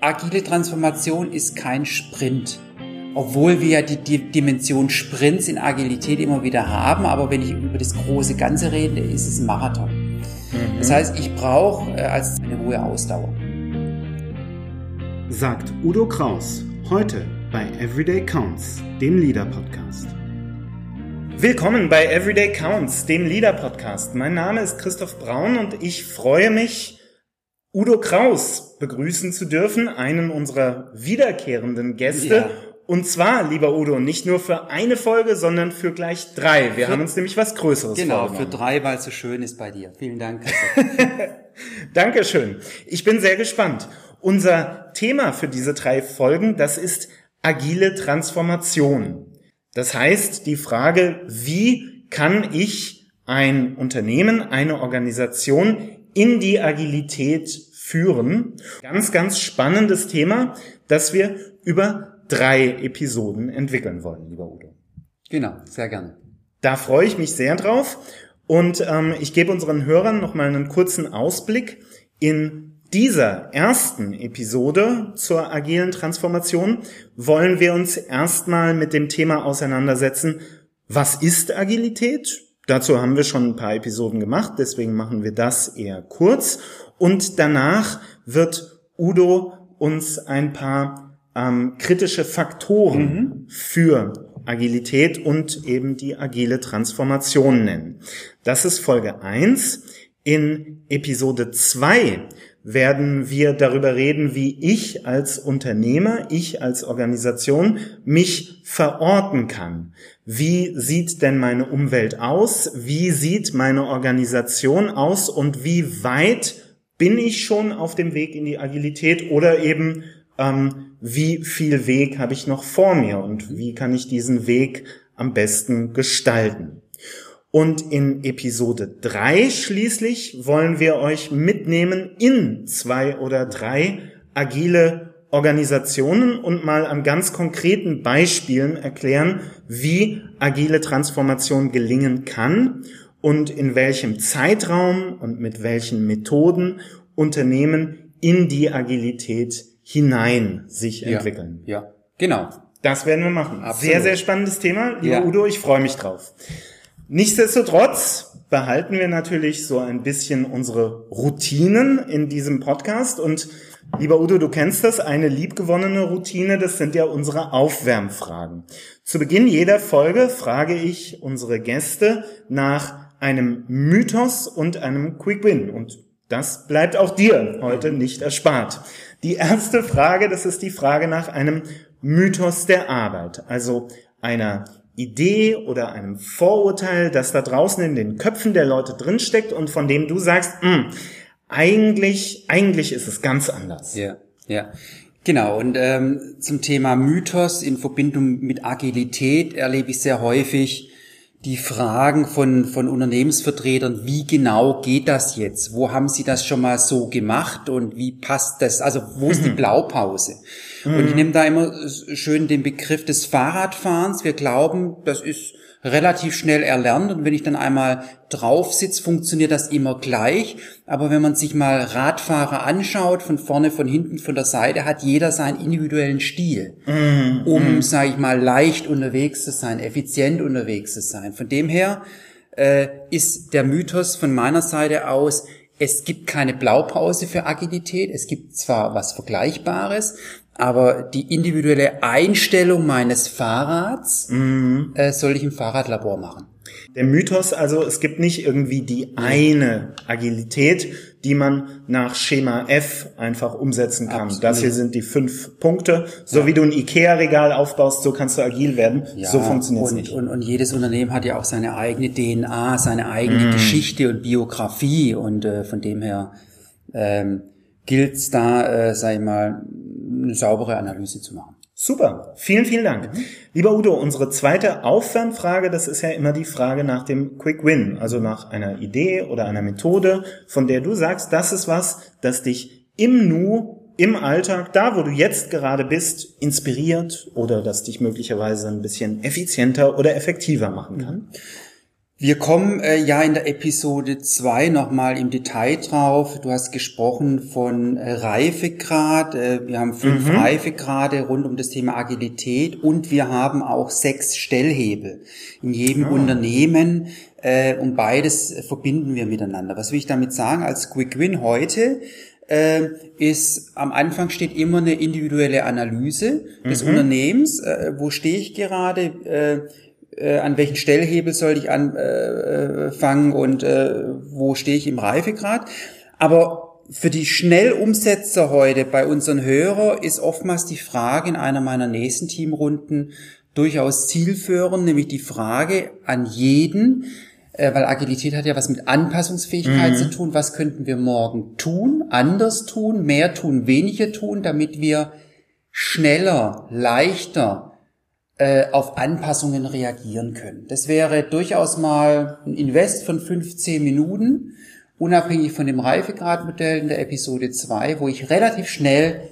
agile Transformation ist kein Sprint. Obwohl wir ja die, die Dimension Sprints in Agilität immer wieder haben, aber wenn ich über das große Ganze rede, ist es ein Marathon. Mhm. Das heißt, ich brauche äh, als eine hohe Ausdauer. Sagt Udo Kraus heute bei Everyday Counts, dem Leader Podcast. Willkommen bei Everyday Counts, dem Leader Podcast. Mein Name ist Christoph Braun und ich freue mich, Udo Kraus begrüßen zu dürfen, einen unserer wiederkehrenden Gäste. Ja. Und zwar, lieber Udo, nicht nur für eine Folge, sondern für gleich drei. Wir für, haben uns nämlich was Größeres genau, vorgenommen. Genau, für drei, weil es so schön ist bei dir. Vielen Dank. Dankeschön. Ich bin sehr gespannt. Unser Thema für diese drei Folgen, das ist agile Transformation. Das heißt, die Frage, wie kann ich ein Unternehmen, eine Organisation in die Agilität führen. Ganz, ganz spannendes Thema, das wir über drei Episoden entwickeln wollen, lieber Udo. Genau, sehr gerne. Da freue ich mich sehr drauf und ähm, ich gebe unseren Hörern noch mal einen kurzen Ausblick. In dieser ersten Episode zur agilen Transformation wollen wir uns erstmal mit dem Thema auseinandersetzen, was ist Agilität? Dazu haben wir schon ein paar Episoden gemacht, deswegen machen wir das eher kurz. Und danach wird Udo uns ein paar ähm, kritische Faktoren mhm. für Agilität und eben die agile Transformation nennen. Das ist Folge eins. In Episode zwei werden wir darüber reden, wie ich als Unternehmer, ich als Organisation mich verorten kann. Wie sieht denn meine Umwelt aus? Wie sieht meine Organisation aus? Und wie weit bin ich schon auf dem Weg in die Agilität oder eben ähm, wie viel Weg habe ich noch vor mir und wie kann ich diesen Weg am besten gestalten? Und in Episode drei schließlich wollen wir euch mitnehmen in zwei oder drei agile Organisationen und mal an ganz konkreten Beispielen erklären, wie agile Transformation gelingen kann und in welchem Zeitraum und mit welchen Methoden Unternehmen in die Agilität hinein sich entwickeln. Ja, ja. genau. Das werden wir machen. Absolut. Sehr, sehr spannendes Thema. Lieber ja. Udo, ich freue mich drauf. Nichtsdestotrotz behalten wir natürlich so ein bisschen unsere Routinen in diesem Podcast und Lieber Udo, du kennst das, eine liebgewonnene Routine, das sind ja unsere Aufwärmfragen. Zu Beginn jeder Folge frage ich unsere Gäste nach einem Mythos und einem Quick Win. Und das bleibt auch dir heute nicht erspart. Die erste Frage, das ist die Frage nach einem Mythos der Arbeit, also einer Idee oder einem Vorurteil, das da draußen in den Köpfen der Leute drinsteckt und von dem du sagst, hm, eigentlich, eigentlich ist es ganz anders. Ja, ja. Genau, und ähm, zum Thema Mythos in Verbindung mit Agilität erlebe ich sehr häufig die Fragen von, von Unternehmensvertretern, wie genau geht das jetzt? Wo haben Sie das schon mal so gemacht und wie passt das? Also wo ist die mhm. Blaupause? Mhm. Und ich nehme da immer schön den Begriff des Fahrradfahrens. Wir glauben, das ist relativ schnell erlernt und wenn ich dann einmal drauf sitze, funktioniert das immer gleich. Aber wenn man sich mal Radfahrer anschaut, von vorne, von hinten, von der Seite, hat jeder seinen individuellen Stil, mm, um, mm. sage ich mal, leicht unterwegs zu sein, effizient unterwegs zu sein. Von dem her äh, ist der Mythos von meiner Seite aus, es gibt keine Blaupause für Agilität. Es gibt zwar was Vergleichbares, aber die individuelle Einstellung meines Fahrrads mhm. äh, soll ich im Fahrradlabor machen. Der Mythos, also es gibt nicht irgendwie die eine Agilität, die man nach Schema F einfach umsetzen kann. Absolut. Das hier sind die fünf Punkte. So ja. wie du ein Ikea-Regal aufbaust, so kannst du agil werden. Ja, so funktioniert es nicht. Und, und jedes Unternehmen hat ja auch seine eigene DNA, seine eigene mm. Geschichte und Biografie. Und äh, von dem her ähm, gilt es da, äh, sag ich mal, eine saubere Analyse zu machen. Super, vielen, vielen Dank. Mhm. Lieber Udo, unsere zweite Aufwärmfrage, das ist ja immer die Frage nach dem Quick Win, also nach einer Idee oder einer Methode, von der du sagst, das ist was, das dich im Nu, im Alltag, da wo du jetzt gerade bist, inspiriert oder das dich möglicherweise ein bisschen effizienter oder effektiver machen kann. Mhm. Wir kommen äh, ja in der Episode 2 nochmal im Detail drauf. Du hast gesprochen von äh, Reifegrad. Äh, wir haben fünf mhm. Reifegrade rund um das Thema Agilität und wir haben auch sechs Stellhebel in jedem oh. Unternehmen äh, und beides verbinden wir miteinander. Was will ich damit sagen? Als Quick Win heute äh, ist am Anfang steht immer eine individuelle Analyse des mhm. Unternehmens. Äh, wo stehe ich gerade? Äh, äh, an welchen Stellhebel soll ich anfangen äh, und äh, wo stehe ich im Reifegrad. Aber für die Schnellumsetzer heute bei unseren Hörern ist oftmals die Frage in einer meiner nächsten Teamrunden durchaus zielführend, nämlich die Frage an jeden, äh, weil Agilität hat ja was mit Anpassungsfähigkeit mhm. zu tun. Was könnten wir morgen tun, anders tun, mehr tun, weniger tun, damit wir schneller, leichter, äh, auf Anpassungen reagieren können. Das wäre durchaus mal ein Invest von 15 Minuten, unabhängig von dem Reifegradmodell in der Episode 2, wo ich relativ schnell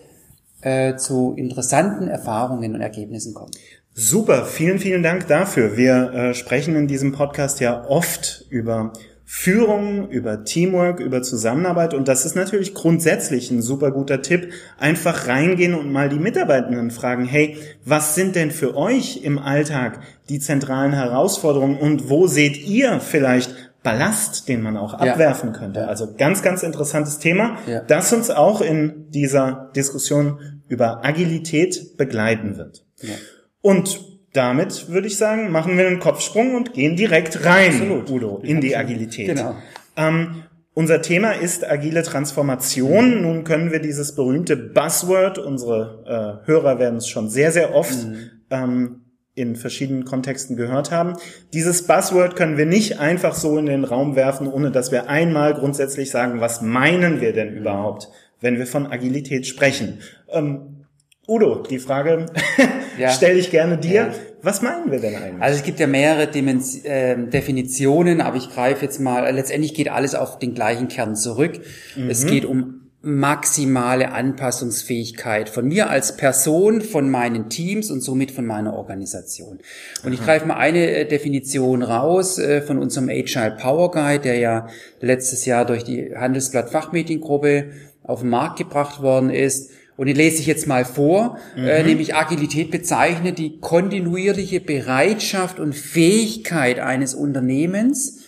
äh, zu interessanten Erfahrungen und Ergebnissen komme. Super, vielen, vielen Dank dafür. Wir äh, sprechen in diesem Podcast ja oft über Führung, über Teamwork, über Zusammenarbeit. Und das ist natürlich grundsätzlich ein super guter Tipp. Einfach reingehen und mal die Mitarbeitenden fragen, hey, was sind denn für euch im Alltag die zentralen Herausforderungen und wo seht ihr vielleicht Ballast, den man auch abwerfen ja. könnte? Also ganz, ganz interessantes Thema, ja. das uns auch in dieser Diskussion über Agilität begleiten wird. Ja. Und damit würde ich sagen, machen wir einen Kopfsprung und gehen direkt rein, Absolut. Udo, in die Agilität. Genau. Ähm, unser Thema ist agile Transformation. Mhm. Nun können wir dieses berühmte Buzzword, unsere äh, Hörer werden es schon sehr, sehr oft mhm. ähm, in verschiedenen Kontexten gehört haben. Dieses Buzzword können wir nicht einfach so in den Raum werfen, ohne dass wir einmal grundsätzlich sagen, was meinen wir denn überhaupt, wenn wir von Agilität sprechen. Ähm, Udo, die Frage ja. stelle ich gerne dir. Ja. Was meinen wir denn eigentlich? Also es gibt ja mehrere Dimens äh, Definitionen, aber ich greife jetzt mal, letztendlich geht alles auf den gleichen Kern zurück. Mhm. Es geht um maximale Anpassungsfähigkeit von mir als Person, von meinen Teams und somit von meiner Organisation. Und Aha. ich greife mal eine äh, Definition raus äh, von unserem Agile Power Guide, der ja letztes Jahr durch die Handelsblatt Fachmediengruppe auf den Markt gebracht worden ist. Und die lese ich jetzt mal vor, äh, mhm. äh, nämlich Agilität bezeichnet die kontinuierliche Bereitschaft und Fähigkeit eines Unternehmens,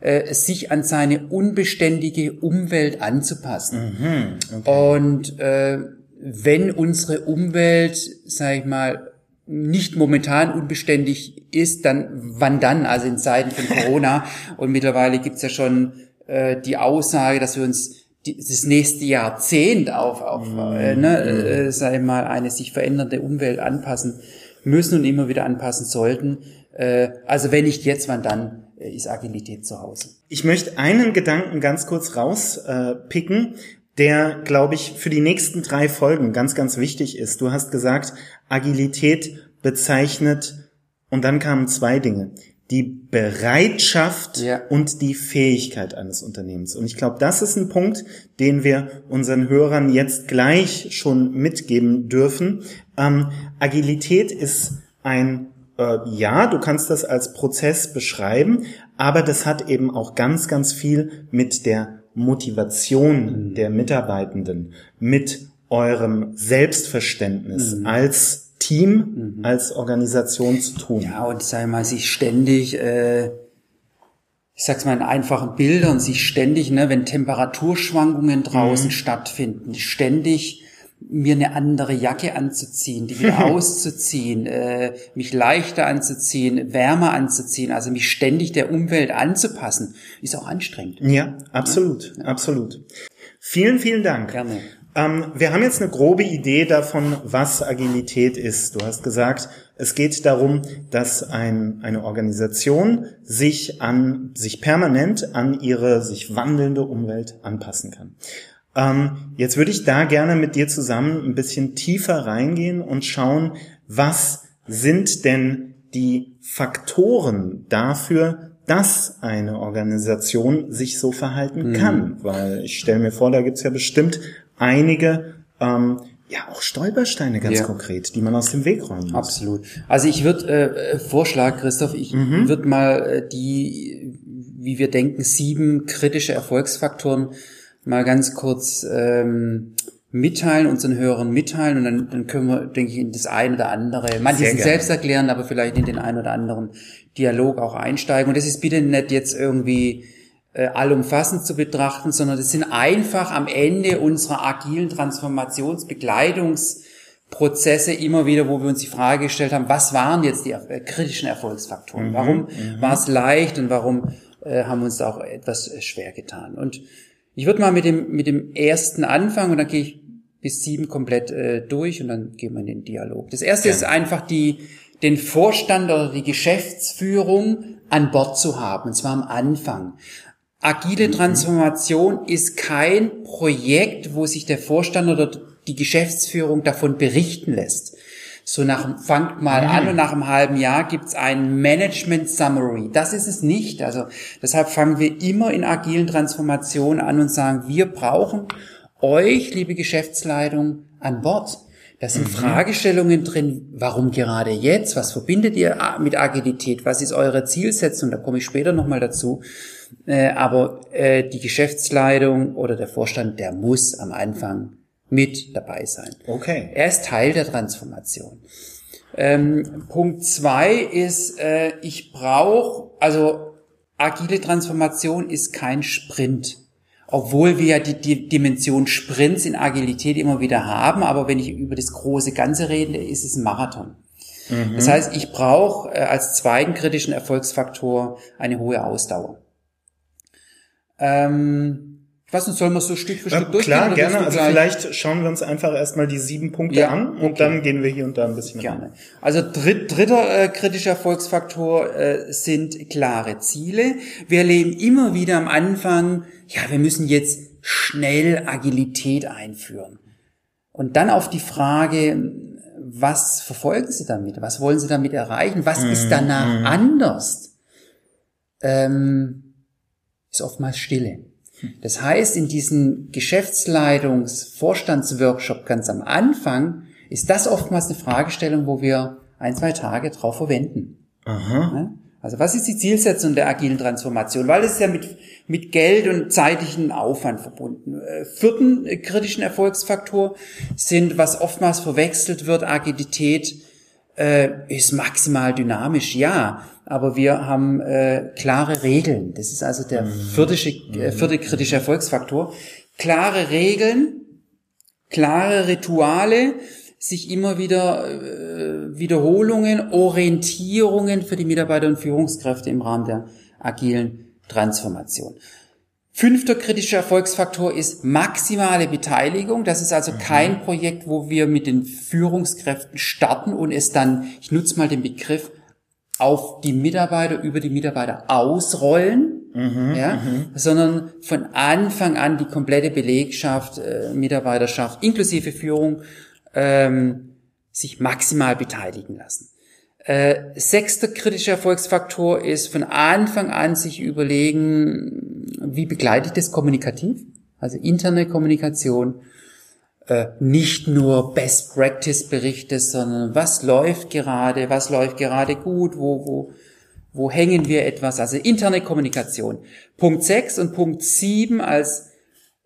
äh, sich an seine unbeständige Umwelt anzupassen. Mhm. Okay. Und äh, wenn unsere Umwelt, sag ich mal, nicht momentan unbeständig ist, dann wann dann? Also in Zeiten von Corona. und mittlerweile gibt's ja schon äh, die Aussage, dass wir uns das nächste Jahrzehnt auf, auf mm, äh, ne, äh, ich mal, eine sich verändernde Umwelt anpassen müssen und immer wieder anpassen sollten. Äh, also wenn nicht jetzt, wann dann äh, ist Agilität zu Hause. Ich möchte einen Gedanken ganz kurz rauspicken, äh, der, glaube ich, für die nächsten drei Folgen ganz, ganz wichtig ist. Du hast gesagt, Agilität bezeichnet, und dann kamen zwei Dinge die Bereitschaft ja. und die Fähigkeit eines Unternehmens. Und ich glaube, das ist ein Punkt, den wir unseren Hörern jetzt gleich schon mitgeben dürfen. Ähm, Agilität ist ein, äh, ja, du kannst das als Prozess beschreiben, aber das hat eben auch ganz, ganz viel mit der Motivation mhm. der Mitarbeitenden, mit eurem Selbstverständnis mhm. als Team, mhm. als Organisation zu tun. Ja, und sei mal, sich ständig, äh, ich sag's mal in einfachen Bildern, sich ständig, ne, wenn Temperaturschwankungen draußen mhm. stattfinden, ständig mir eine andere Jacke anzuziehen, die wieder auszuziehen, äh, mich leichter anzuziehen, wärmer anzuziehen, also mich ständig der Umwelt anzupassen, ist auch anstrengend. Ja, absolut, ja. absolut. Vielen, vielen Dank. Gerne. Ähm, wir haben jetzt eine grobe Idee davon, was Agilität ist. Du hast gesagt, es geht darum, dass ein, eine Organisation sich an, sich permanent an ihre sich wandelnde Umwelt anpassen kann. Ähm, jetzt würde ich da gerne mit dir zusammen ein bisschen tiefer reingehen und schauen, was sind denn die Faktoren dafür, dass eine Organisation sich so verhalten mhm. kann. Weil ich stelle mir vor, da gibt's ja bestimmt einige ähm, ja auch Stolpersteine ganz ja. konkret, die man aus dem Weg räumen muss. Absolut. Also ich würde äh, vorschlagen, Christoph, ich mhm. würde mal äh, die, wie wir denken, sieben kritische Erfolgsfaktoren mal ganz kurz ähm, mitteilen, unseren Hörern mitteilen und dann, dann können wir, denke ich, in das eine oder andere, manche sind selbst erklären, aber vielleicht in den einen oder anderen Dialog auch einsteigen. Und das ist bitte nicht jetzt irgendwie äh, allumfassend zu betrachten, sondern das sind einfach am Ende unserer agilen Transformationsbegleitungsprozesse immer wieder, wo wir uns die Frage gestellt haben, was waren jetzt die äh, kritischen Erfolgsfaktoren? Mhm, warum mhm. war es leicht und warum äh, haben wir uns auch etwas äh, schwer getan? Und ich würde mal mit dem, mit dem ersten anfangen und dann gehe ich bis sieben komplett äh, durch und dann gehen wir in den Dialog. Das erste ja. ist einfach die, den Vorstand oder die Geschäftsführung an Bord zu haben, und zwar am Anfang. Agile mhm. Transformation ist kein Projekt, wo sich der Vorstand oder die Geschäftsführung davon berichten lässt. So nach, fangt mal an und nach einem halben Jahr gibt's ein Management Summary. Das ist es nicht. Also deshalb fangen wir immer in agilen Transformationen an und sagen, wir brauchen euch, liebe Geschäftsleitung, an Bord. Da sind mhm. Fragestellungen drin, warum gerade jetzt? Was verbindet ihr mit Agilität? Was ist eure Zielsetzung? Da komme ich später nochmal dazu. Äh, aber äh, die Geschäftsleitung oder der Vorstand, der muss am Anfang mit dabei sein. Okay. Er ist Teil der Transformation. Ähm, Punkt zwei ist, äh, ich brauche, also agile Transformation ist kein Sprint. Obwohl wir ja die, die Dimension Sprints in Agilität immer wieder haben, aber wenn ich über das große Ganze rede, ist es ein Marathon. Mhm. Das heißt, ich brauche äh, als zweiten kritischen Erfolgsfaktor eine hohe Ausdauer. Ähm, ich weiß nicht, sollen wir so Stück für Stück ja, durchgehen? Klar, gerne. Also vielleicht schauen wir uns einfach erstmal die sieben Punkte ja, an und okay. dann gehen wir hier und da ein bisschen Gerne. Rein. Also dritt, dritter äh, kritischer Erfolgsfaktor äh, sind klare Ziele. Wir erleben immer wieder am Anfang, ja, wir müssen jetzt schnell Agilität einführen. Und dann auf die Frage, was verfolgen Sie damit? Was wollen Sie damit erreichen? Was mhm. ist danach mhm. anders? Ähm, ist oftmals Stille. Das heißt, in diesem Geschäftsleitungs-Vorstandsworkshop ganz am Anfang ist das oftmals eine Fragestellung, wo wir ein, zwei Tage drauf verwenden. Aha. Also was ist die Zielsetzung der agilen Transformation? Weil es ja mit, mit Geld und zeitlichen Aufwand verbunden. Äh, vierten kritischen Erfolgsfaktor sind, was oftmals verwechselt wird, Agilität äh, ist maximal dynamisch, ja, aber wir haben äh, klare Regeln. Das ist also der vierte, äh, vierte kritische Erfolgsfaktor. Klare Regeln, klare Rituale, sich immer wieder äh, Wiederholungen, Orientierungen für die Mitarbeiter und Führungskräfte im Rahmen der agilen Transformation. Fünfter kritischer Erfolgsfaktor ist maximale Beteiligung. Das ist also mhm. kein Projekt, wo wir mit den Führungskräften starten und es dann, ich nutze mal den Begriff, auf die Mitarbeiter, über die Mitarbeiter ausrollen, mhm, ja, mhm. sondern von Anfang an die komplette Belegschaft, äh, Mitarbeiterschaft inklusive Führung ähm, sich maximal beteiligen lassen. Äh, sechster kritischer Erfolgsfaktor ist von Anfang an sich überlegen, wie begleite ich das kommunikativ? Also interne Kommunikation, äh, nicht nur Best Practice Berichte, sondern was läuft gerade, was läuft gerade gut, wo, wo, wo hängen wir etwas, also interne Kommunikation. Punkt 6 und Punkt 7 als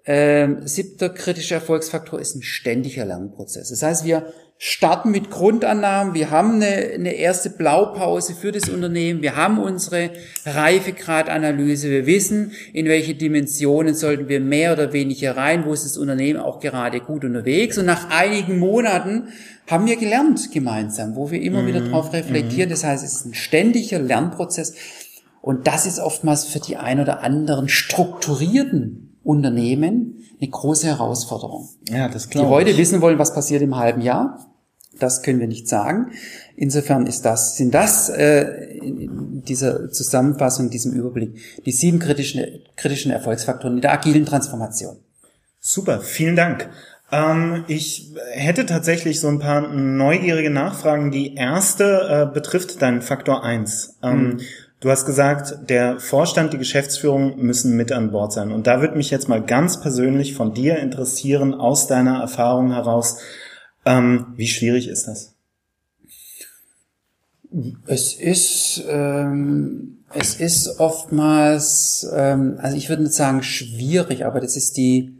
äh, siebter kritischer Erfolgsfaktor ist ein ständiger Lernprozess. Das heißt, wir starten mit Grundannahmen. Wir haben eine, eine erste Blaupause für das Unternehmen. Wir haben unsere Reifegradanalyse. Wir wissen, in welche Dimensionen sollten wir mehr oder weniger rein. Wo ist das Unternehmen auch gerade gut unterwegs? Und nach einigen Monaten haben wir gelernt gemeinsam, wo wir immer mhm. wieder drauf reflektieren. Mhm. Das heißt, es ist ein ständiger Lernprozess. Und das ist oftmals für die ein oder anderen strukturierten Unternehmen eine große Herausforderung. Ja, das glaube Die heute ich. wissen wollen, was passiert im halben Jahr. Das können wir nicht sagen. Insofern ist das, sind das äh, in dieser Zusammenfassung, in diesem Überblick, die sieben kritischen, kritischen Erfolgsfaktoren in der agilen Transformation. Super, vielen Dank. Ähm, ich hätte tatsächlich so ein paar neugierige Nachfragen. Die erste äh, betrifft deinen Faktor eins. Ähm, mhm. Du hast gesagt, der Vorstand, die Geschäftsführung müssen mit an Bord sein. Und da würde mich jetzt mal ganz persönlich von dir interessieren, aus deiner Erfahrung heraus, Ähm, wie schwierig ist das? Es ist, ähm, es ist oftmals, ähm, also ich würde nicht sagen schwierig, aber das ist die,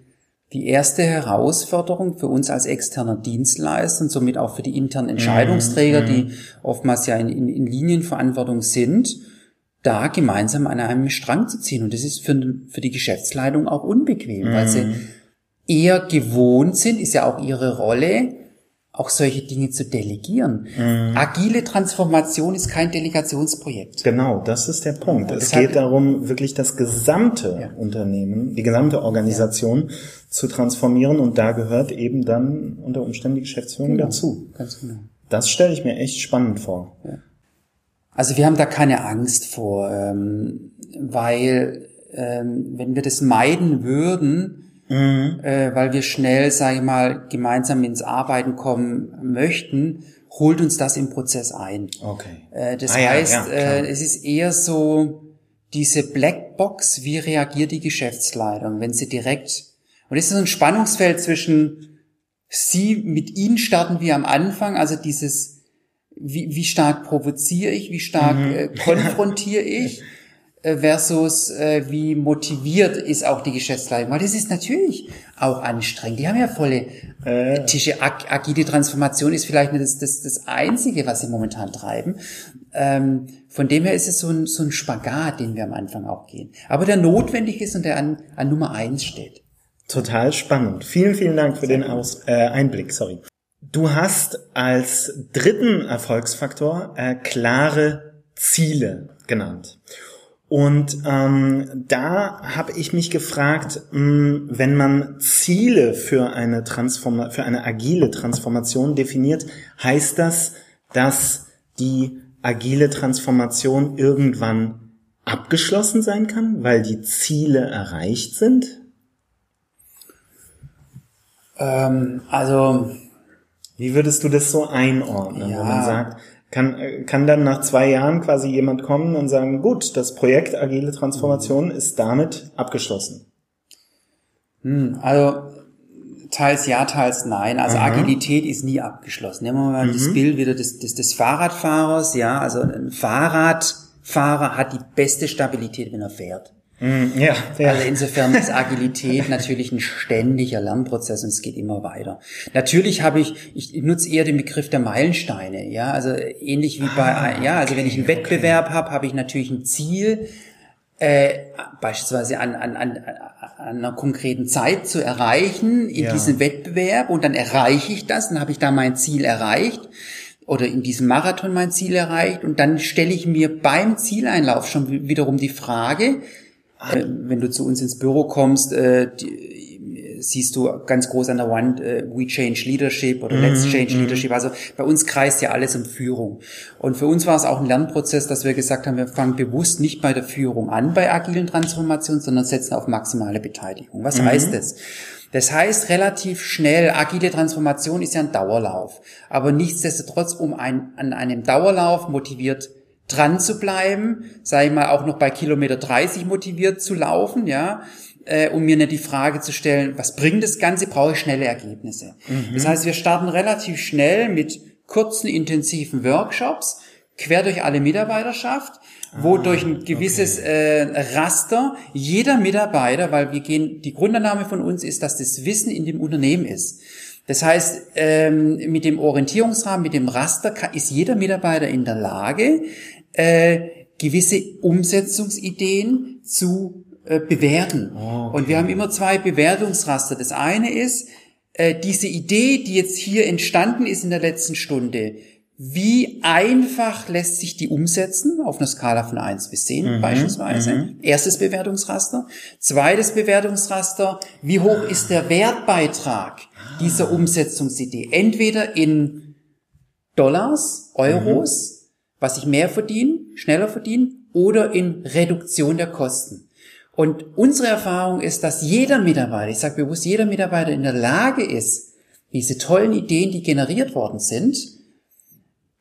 die erste Herausforderung für uns als externer Dienstleister und somit auch für die internen Entscheidungsträger, Mhm. die oftmals ja in, in, in Linienverantwortung sind, da gemeinsam an einem Strang zu ziehen. Und das ist für, für die Geschäftsleitung auch unbequem, weil sie eher gewohnt sind, ist ja auch ihre Rolle, auch solche Dinge zu delegieren. Agile Transformation ist kein Delegationsprojekt. Genau, das ist der Punkt. Und es geht darum, wirklich das gesamte Ja. Unternehmen, die gesamte Organisation zu transformieren und da gehört eben dann unter Umständen die Geschäftsführung dazu. Ganz genau. Das stelle ich mir echt spannend vor. Also wir haben da keine Angst vor, ähm, weil ähm, wenn wir das meiden würden, äh, weil wir schnell, sage ich mal, gemeinsam ins Arbeiten kommen möchten, holt uns das im Prozess ein. Okay. Äh, das Ah ja, heißt, ja, klar. äh, es ist eher so diese Blackbox, wie reagiert die Geschäftsleitung, wenn sie direkt, und es ist so ein Spannungsfeld zwischen sie, mit ihnen starten wir am Anfang, also dieses, wie, wie stark provoziere ich, wie stark Mhm. äh, konfrontiere ich, äh, versus äh, wie motiviert ist auch die Geschäftsleitung. Weil das ist natürlich auch anstrengend. Die haben ja volle äh, Tische. Ag agile Transformation ist vielleicht nicht das, das, das Einzige, was sie momentan treiben. Ähm, von dem her ist es so ein, so ein Spagat, den wir am Anfang auch gehen. Aber der notwendig ist und der an, an Nummer eins steht. Total spannend. Vielen, vielen Dank für den Aus äh, Einblick. Sorry. Du hast als dritten Erfolgsfaktor äh, klare Ziele genannt. Und ähm, da habe ich mich gefragt, mh, wenn man Ziele für eine Transforma für eine agile Transformation definiert, heißt das, dass die agile Transformation irgendwann abgeschlossen sein kann, weil die Ziele erreicht sind? Ähm, also Wie würdest du das so einordnen, Ja. wenn man sagt, kann, kann dann nach zwei Jahren quasi jemand kommen und sagen, gut, das Projekt Agile Transformation ist damit abgeschlossen? Also teils ja, teils nein. Also Agilität ist nie abgeschlossen. Nehmen wir mal das Bild wieder des, des, des Fahrradfahrers. Ja, also ein Fahrradfahrer hat die beste Stabilität, wenn er fährt. Ja, ja. Also insofern ist Agilität natürlich ein ständiger Lernprozess und es geht immer weiter. Natürlich habe ich, ich nutze eher den Begriff der Meilensteine, ja, also ähnlich wie bei, ja, also wenn ich einen Wettbewerb habe, habe ich natürlich ein Ziel, äh, beispielsweise an, an, an, an einer konkreten Zeit zu erreichen in Ja. diesem Wettbewerb und dann erreiche ich das, dann habe ich da mein Ziel erreicht oder in diesem Marathon mein Ziel erreicht und dann stelle ich mir beim Zieleinlauf schon wi- wiederum die Frage, äh, wenn du zu uns ins Büro kommst, äh, die, siehst du ganz groß an der Wand äh, We Change Leadership oder Let's Change Leadership. Also bei uns kreist ja alles um Führung. Und für uns war es auch ein Lernprozess, dass wir gesagt haben, wir fangen bewusst nicht bei der Führung an bei agilen Transformationen, sondern setzen auf maximale Beteiligung. Was heißt das? Das heißt relativ schnell, agile Transformation ist ja ein Dauerlauf. Aber nichtsdestotrotz, um ein, an einem Dauerlauf motiviert dran zu bleiben, sage ich mal, auch noch bei Kilometer 30 motiviert zu laufen, ja, äh, um mir nicht die Frage zu stellen, was bringt das Ganze, brauche ich schnelle Ergebnisse. Das heißt, wir starten relativ schnell mit kurzen, intensiven Workshops, quer durch alle Mitarbeiterschaft, wo durch ein gewisses äh, Raster jeder Mitarbeiter, weil wir gehen, die Grundannahme von uns ist, dass das Wissen in dem Unternehmen ist. Das heißt, ähm, mit dem Orientierungsrahmen, mit dem Raster kann, ist jeder Mitarbeiter in der Lage, äh, gewisse Umsetzungsideen zu äh, bewerten. Und wir haben immer zwei Bewertungsraster. Das eine ist, äh, diese Idee, die jetzt hier entstanden ist in der letzten Stunde, wie einfach lässt sich die umsetzen auf einer Skala von 1 bis 10 beispielsweise? Erstes Bewertungsraster. Zweites Bewertungsraster, wie hoch ist der Wertbeitrag dieser Umsetzungsidee? Entweder in Dollars, Euros, was ich mehr verdiene, schneller verdiene, oder in Reduktion der Kosten. Und unsere Erfahrung ist, dass jeder Mitarbeiter, ich sage bewusst, jeder Mitarbeiter in der Lage ist, diese tollen Ideen, die generiert worden sind,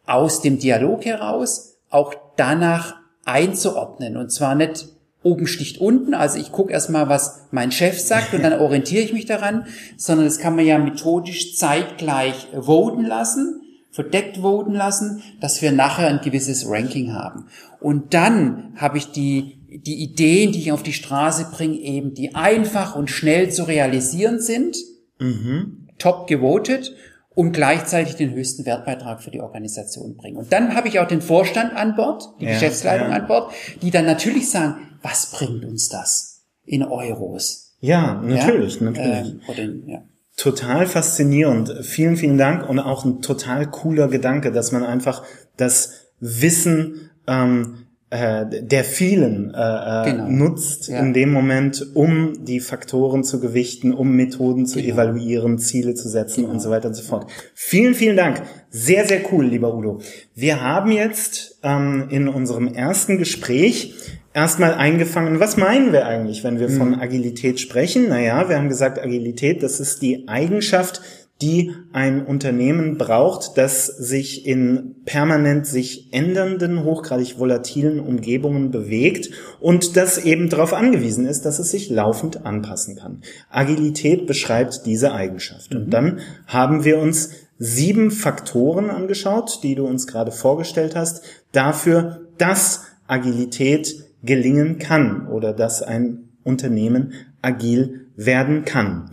aus dem Dialog heraus auch danach einzuordnen. Und zwar nicht oben sticht unten, also ich gucke erstmal, was mein Chef sagt und dann orientiere ich mich daran, sondern das kann man ja methodisch zeitgleich voten lassen, verdeckt voten lassen, dass wir nachher ein gewisses Ranking haben. Und dann habe ich die, die Ideen, die ich auf die Straße bringe, eben die einfach und schnell zu realisieren sind, mhm. top gewotet und gleichzeitig den höchsten Wertbeitrag für die Organisation bringen. Und dann habe ich auch den Vorstand an Bord, die ja, Geschäftsleitung ja. an Bord, die dann natürlich sagen, was bringt uns das in Euros? Ja, natürlich, ja? natürlich. Äh, oder, ja. Total faszinierend. Vielen, vielen Dank und auch ein total cooler Gedanke, dass man einfach das Wissen ähm, äh, der vielen äh, äh, genau. nutzt ja. in dem Moment, um die Faktoren zu gewichten, um Methoden zu genau. evaluieren, Ziele zu setzen genau. und so weiter und so fort. Vielen, vielen Dank. Sehr, sehr cool, lieber Udo. Wir haben jetzt ähm, in unserem ersten Gespräch erstmal eingefangen, was meinen wir eigentlich, wenn wir von mhm. Agilität sprechen? Naja, wir haben gesagt, Agilität, das ist die Eigenschaft, die ein Unternehmen braucht, das sich in permanent sich ändernden, hochgradig volatilen Umgebungen bewegt und das eben darauf angewiesen ist, dass es sich laufend anpassen kann. Agilität beschreibt diese Eigenschaft. Mhm. Und dann haben wir uns sieben Faktoren angeschaut, die du uns gerade vorgestellt hast, dafür, dass Agilität gelingen kann oder dass ein Unternehmen agil werden kann.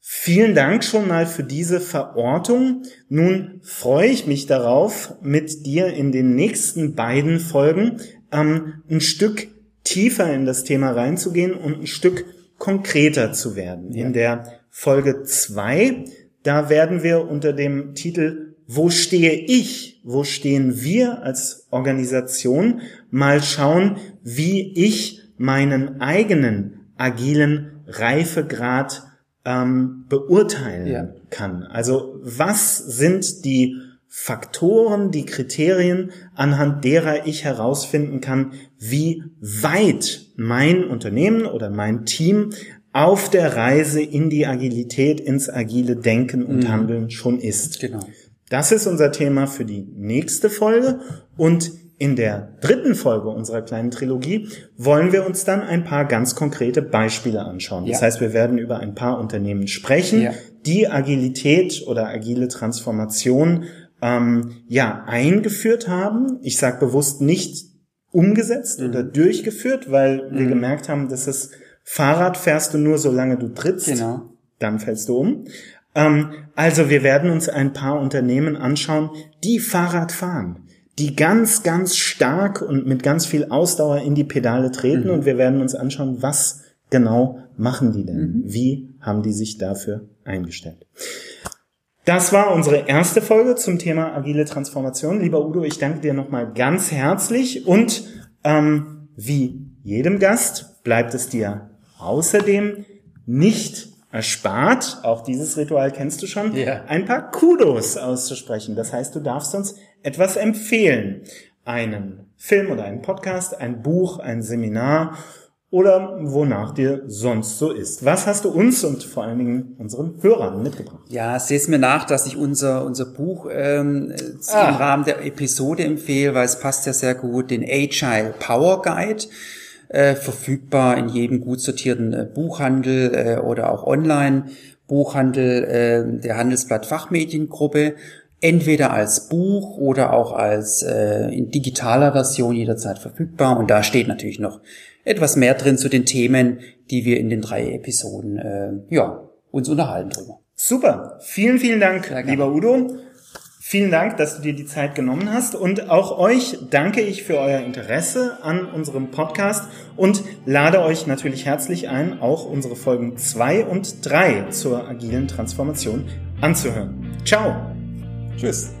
Vielen Dank schon mal für diese Verortung. Nun freue ich mich darauf, mit dir in den nächsten beiden Folgen ähm, ein Stück tiefer in das Thema reinzugehen und ein Stück konkreter zu werden. Ja. In der Folge zwei, da werden wir unter dem Titel Wo stehe ich? Wo stehen wir als Organisation? Mal schauen, wie ich meinen eigenen agilen Reifegrad ähm, beurteilen ja. kann. Also was sind die Faktoren, die Kriterien, anhand derer ich herausfinden kann, wie weit mein Unternehmen oder mein Team auf der Reise in die Agilität, ins agile Denken und mhm. Handeln schon ist. Genau. Das ist unser Thema für die nächste Folge und in der dritten Folge unserer kleinen Trilogie wollen wir uns dann ein paar ganz konkrete Beispiele anschauen. Das ja. heißt, wir werden über ein paar Unternehmen sprechen, ja. die Agilität oder agile Transformation ähm, ja eingeführt haben. Ich sage bewusst nicht umgesetzt mhm. oder durchgeführt, weil mhm. wir gemerkt haben, dass es Fahrrad fährst du nur, solange du trittst. Genau. Dann fällst du um. Ähm, also wir werden uns ein paar Unternehmen anschauen, die Fahrrad fahren die ganz, ganz stark und mit ganz viel Ausdauer in die Pedale treten mhm. und wir werden uns anschauen, was genau machen die denn? Mhm. Wie haben die sich dafür eingestellt? Das war unsere erste Folge zum Thema agile Transformation. Lieber Udo, ich danke dir nochmal ganz herzlich und ähm, wie jedem Gast bleibt es dir außerdem nicht erspart, auch dieses Ritual kennst du schon, yeah. ein paar Kudos auszusprechen. Das heißt, du darfst uns etwas empfehlen. Einen Film oder einen Podcast, ein Buch, ein Seminar oder wonach dir sonst so ist. Was hast du uns und vor allen Dingen unseren Hörern mitgebracht? Ja, seht mir nach, dass ich unser, unser Buch ähm, ah. im Rahmen der Episode empfehle, weil es passt ja sehr gut, den Agile Power Guide. Äh, verfügbar in jedem gut sortierten äh, Buchhandel äh, oder auch online Buchhandel äh, der Handelsblatt Fachmediengruppe entweder als Buch oder auch als äh, in digitaler Version jederzeit verfügbar. Und da steht natürlich noch etwas mehr drin zu den Themen, die wir in den drei Episoden äh, ja, uns unterhalten drüber. Super. Vielen, vielen Dank, lieber Udo. Vielen Dank, dass du dir die Zeit genommen hast und auch euch danke ich für euer Interesse an unserem Podcast und lade euch natürlich herzlich ein, auch unsere Folgen zwei und drei zur agilen Transformation anzuhören. Ciao! Tschüss.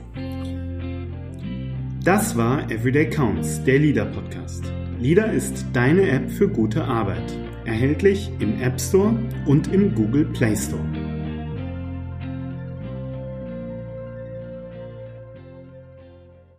Das war Everyday Counts, der Leader Podcast. Leader ist deine App für gute Arbeit. Erhältlich im App Store und im Google Play Store.